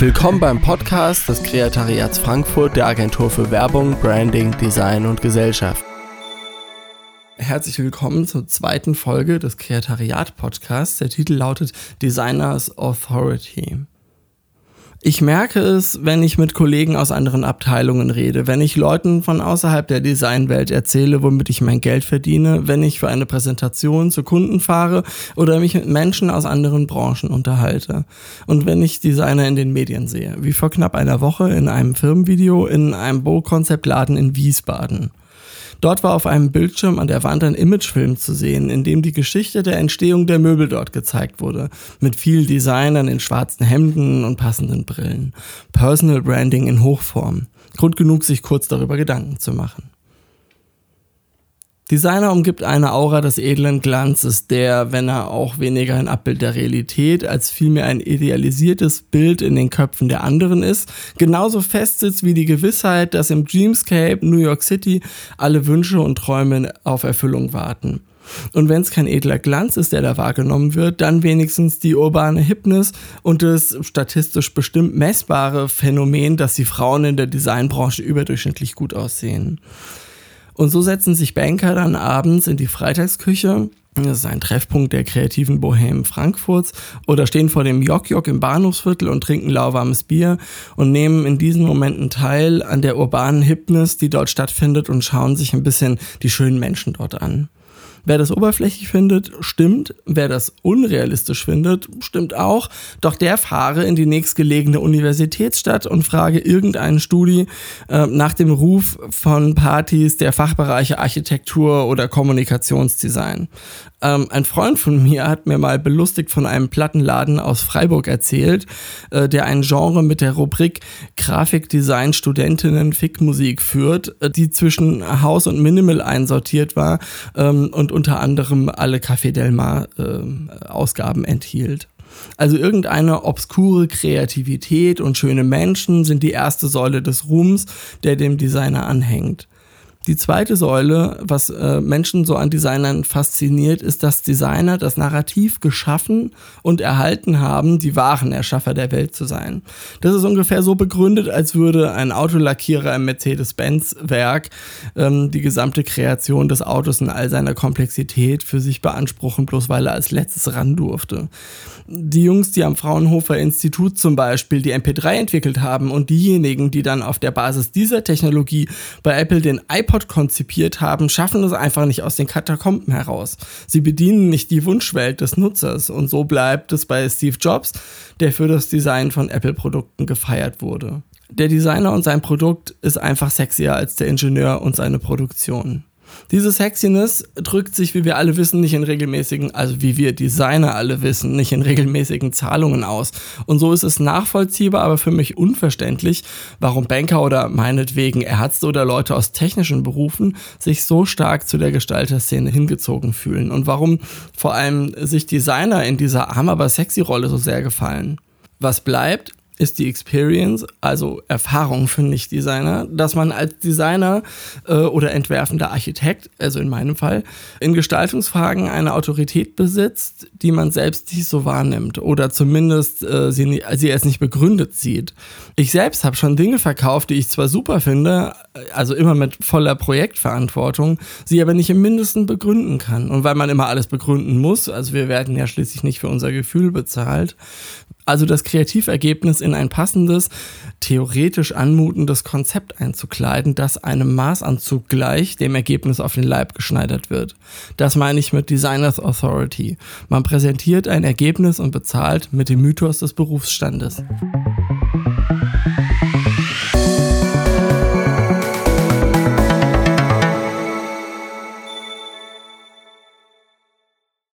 Willkommen beim Podcast des Kreatariats Frankfurt der Agentur für Werbung, Branding, Design und Gesellschaft. Herzlich willkommen zur zweiten Folge des Kreatariat Podcasts. Der Titel lautet Designers Authority. Ich merke es, wenn ich mit Kollegen aus anderen Abteilungen rede, wenn ich Leuten von außerhalb der Designwelt erzähle, womit ich mein Geld verdiene, wenn ich für eine Präsentation zu Kunden fahre oder mich mit Menschen aus anderen Branchen unterhalte. Und wenn ich Designer in den Medien sehe, wie vor knapp einer Woche in einem Firmenvideo in einem Bo-Konzeptladen in Wiesbaden. Dort war auf einem Bildschirm an der Wand ein Imagefilm zu sehen, in dem die Geschichte der Entstehung der Möbel dort gezeigt wurde. Mit viel Designern in schwarzen Hemden und passenden Brillen. Personal Branding in Hochform. Grund genug, sich kurz darüber Gedanken zu machen. Designer umgibt eine Aura des edlen Glanzes, der, wenn er auch weniger ein Abbild der Realität als vielmehr ein idealisiertes Bild in den Köpfen der anderen ist, genauso fest sitzt wie die Gewissheit, dass im Dreamscape New York City alle Wünsche und Träume auf Erfüllung warten. Und wenn es kein edler Glanz ist, der da wahrgenommen wird, dann wenigstens die urbane Hipness und das statistisch bestimmt messbare Phänomen, dass die Frauen in der Designbranche überdurchschnittlich gut aussehen. Und so setzen sich Banker dann abends in die Freitagsküche. Das ist ein Treffpunkt der kreativen Bohemen Frankfurts. Oder stehen vor dem Jok-Jok im Bahnhofsviertel und trinken lauwarmes Bier und nehmen in diesen Momenten teil an der urbanen Hipness, die dort stattfindet und schauen sich ein bisschen die schönen Menschen dort an. Wer das oberflächlich findet, stimmt. Wer das unrealistisch findet, stimmt auch. Doch der fahre in die nächstgelegene Universitätsstadt und frage irgendeinen Studi äh, nach dem Ruf von Partys der Fachbereiche Architektur oder Kommunikationsdesign. Ähm, ein Freund von mir hat mir mal belustigt von einem Plattenladen aus Freiburg erzählt, äh, der ein Genre mit der Rubrik Grafikdesign Studentinnen Fickmusik führt, äh, die zwischen House und Minimal einsortiert war ähm, und unter anderem alle Café Del Mar äh, Ausgaben enthielt. Also irgendeine obskure Kreativität und schöne Menschen sind die erste Säule des Ruhms, der dem Designer anhängt. Die zweite Säule, was äh, Menschen so an Designern fasziniert, ist, dass Designer das Narrativ geschaffen und erhalten haben, die wahren Erschaffer der Welt zu sein. Das ist ungefähr so begründet, als würde ein Autolackierer im Mercedes-Benz-Werk ähm, die gesamte Kreation des Autos in all seiner Komplexität für sich beanspruchen, bloß weil er als letztes ran durfte die Jungs, die am Fraunhofer Institut zum Beispiel die MP3 entwickelt haben und diejenigen, die dann auf der Basis dieser Technologie bei Apple den iPod konzipiert haben, schaffen es einfach nicht aus den Katakomben heraus. Sie bedienen nicht die Wunschwelt des Nutzers und so bleibt es bei Steve Jobs, der für das Design von Apple-Produkten gefeiert wurde. Der Designer und sein Produkt ist einfach sexier als der Ingenieur und seine Produktion. Diese Sexiness drückt sich, wie wir alle wissen, nicht in regelmäßigen, also wie wir Designer alle wissen, nicht in regelmäßigen Zahlungen aus. Und so ist es nachvollziehbar, aber für mich unverständlich, warum Banker oder meinetwegen Ärzte oder Leute aus technischen Berufen sich so stark zu der Gestalterszene hingezogen fühlen und warum vor allem sich Designer in dieser arm aber sexy Rolle so sehr gefallen. Was bleibt, ist die Experience, also Erfahrung für Nicht-Designer, dass man als Designer äh, oder entwerfender Architekt, also in meinem Fall, in Gestaltungsfragen eine Autorität besitzt, die man selbst nicht so wahrnimmt oder zumindest äh, sie, sie es nicht begründet sieht. Ich selbst habe schon Dinge verkauft, die ich zwar super finde, also immer mit voller Projektverantwortung, sie aber nicht im Mindesten begründen kann. Und weil man immer alles begründen muss, also wir werden ja schließlich nicht für unser Gefühl bezahlt, also das Kreativergebnis in ein passendes, theoretisch anmutendes Konzept einzukleiden, das einem Maßanzug gleich dem Ergebnis auf den Leib geschneidert wird. Das meine ich mit Designers Authority. Man präsentiert ein Ergebnis und bezahlt mit dem Mythos des Berufsstandes.